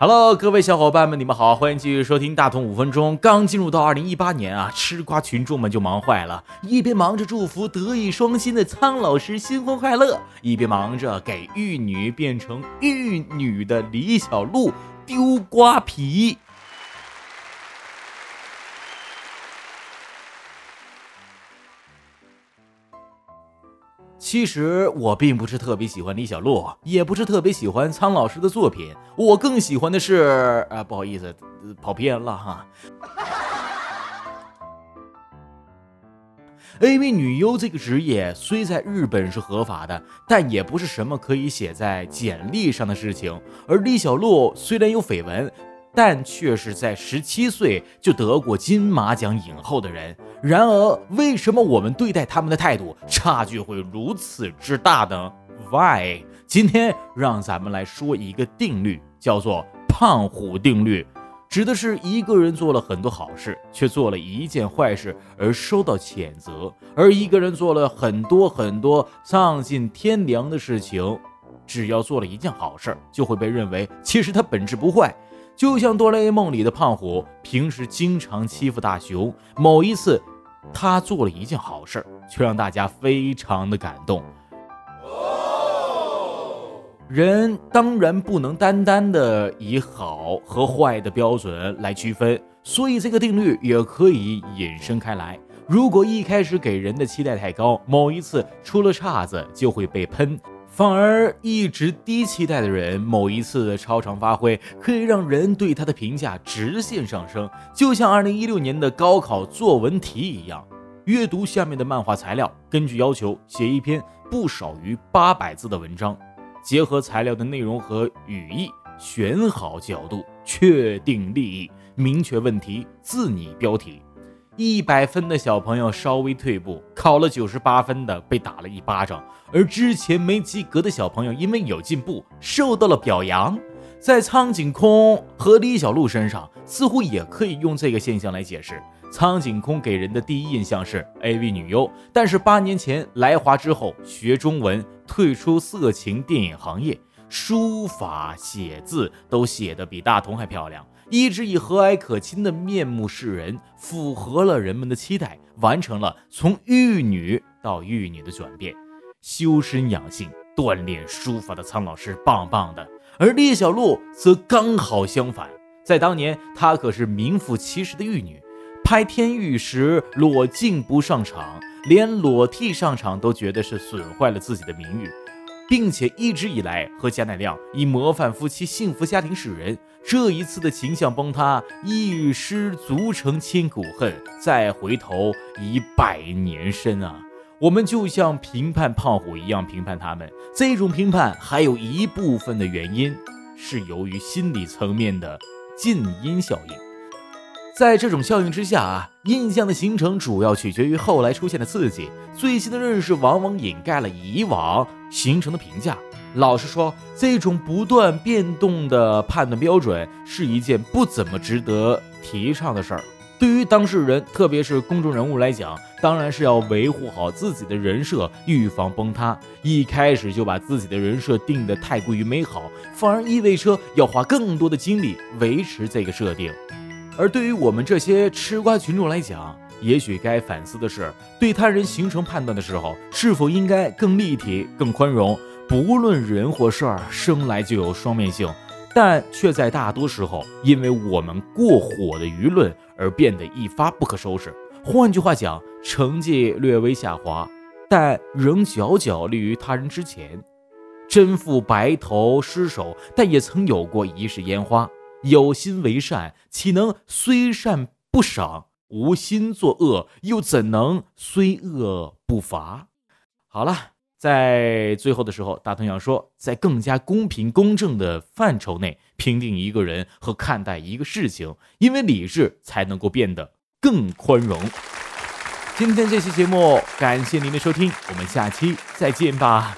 Hello，各位小伙伴们，你们好，欢迎继续收听大同五分钟。刚进入到二零一八年啊，吃瓜群众们就忙坏了，一边忙着祝福德艺双馨的苍老师新婚快乐，一边忙着给玉女变成玉女的李小璐丢瓜皮。其实我并不是特别喜欢李小璐，也不是特别喜欢苍老师的作品，我更喜欢的是……啊，不好意思，跑偏了哈。AV 女优这个职业虽在日本是合法的，但也不是什么可以写在简历上的事情。而李小璐虽然有绯闻。但却是在十七岁就得过金马奖影后的人。然而，为什么我们对待他们的态度差距会如此之大呢？Why？今天让咱们来说一个定律，叫做胖虎定律，指的是一个人做了很多好事，却做了一件坏事而受到谴责；而一个人做了很多很多丧尽天良的事情，只要做了一件好事，就会被认为其实他本质不坏。就像哆啦 A 梦里的胖虎，平时经常欺负大雄。某一次，他做了一件好事，却让大家非常的感动。人当然不能单单的以好和坏的标准来区分，所以这个定律也可以引申开来。如果一开始给人的期待太高，某一次出了岔子就会被喷。反而一直低期待的人，某一次的超常发挥可以让人对他的评价直线上升，就像二零一六年的高考作文题一样，阅读下面的漫画材料，根据要求写一篇不少于八百字的文章，结合材料的内容和语义，选好角度，确定立意，明确问题，自拟标题。一百分的小朋友稍微退步，考了九十八分的被打了一巴掌，而之前没及格的小朋友因为有进步受到了表扬。在苍井空和李小璐身上，似乎也可以用这个现象来解释。苍井空给人的第一印象是 AV 女优，但是八年前来华之后学中文，退出色情电影行业，书法写字都写得比大同还漂亮。一直以和蔼可亲的面目示人，符合了人们的期待，完成了从玉女到玉女的转变。修身养性、锻炼书法的苍老师棒棒的，而李小璐则刚好相反。在当年，她可是名副其实的玉女，拍天玉时裸镜不上场，连裸替上场都觉得是损坏了自己的名誉。并且一直以来和贾乃亮以模范夫妻、幸福家庭示人，这一次的形象崩塌，一失足成千古恨，再回头已百年身啊！我们就像评判胖虎一样评判他们，这种评判还有一部分的原因是由于心理层面的近因效应。在这种效应之下啊，印象的形成主要取决于后来出现的刺激。最新的认识往往掩盖了以往形成的评价。老实说，这种不断变动的判断标准是一件不怎么值得提倡的事儿。对于当事人，特别是公众人物来讲，当然是要维护好自己的人设，预防崩塌。一开始就把自己的人设定得太过于美好，反而意味着要花更多的精力维持这个设定。而对于我们这些吃瓜群众来讲，也许该反思的是，对他人形成判断的时候，是否应该更立体、更宽容？不论人或事儿，生来就有双面性，但却在大多时候，因为我们过火的舆论而变得一发不可收拾。换句话讲，成绩略微下滑，但仍佼佼立于他人之前。真负白头失手，但也曾有过一世烟花。有心为善，岂能虽善不赏；无心作恶，又怎能虽恶不罚？好了，在最后的时候，大同想说，在更加公平公正的范畴内评定一个人和看待一个事情，因为理智才能够变得更宽容。今天这期节目，感谢您的收听，我们下期再见吧。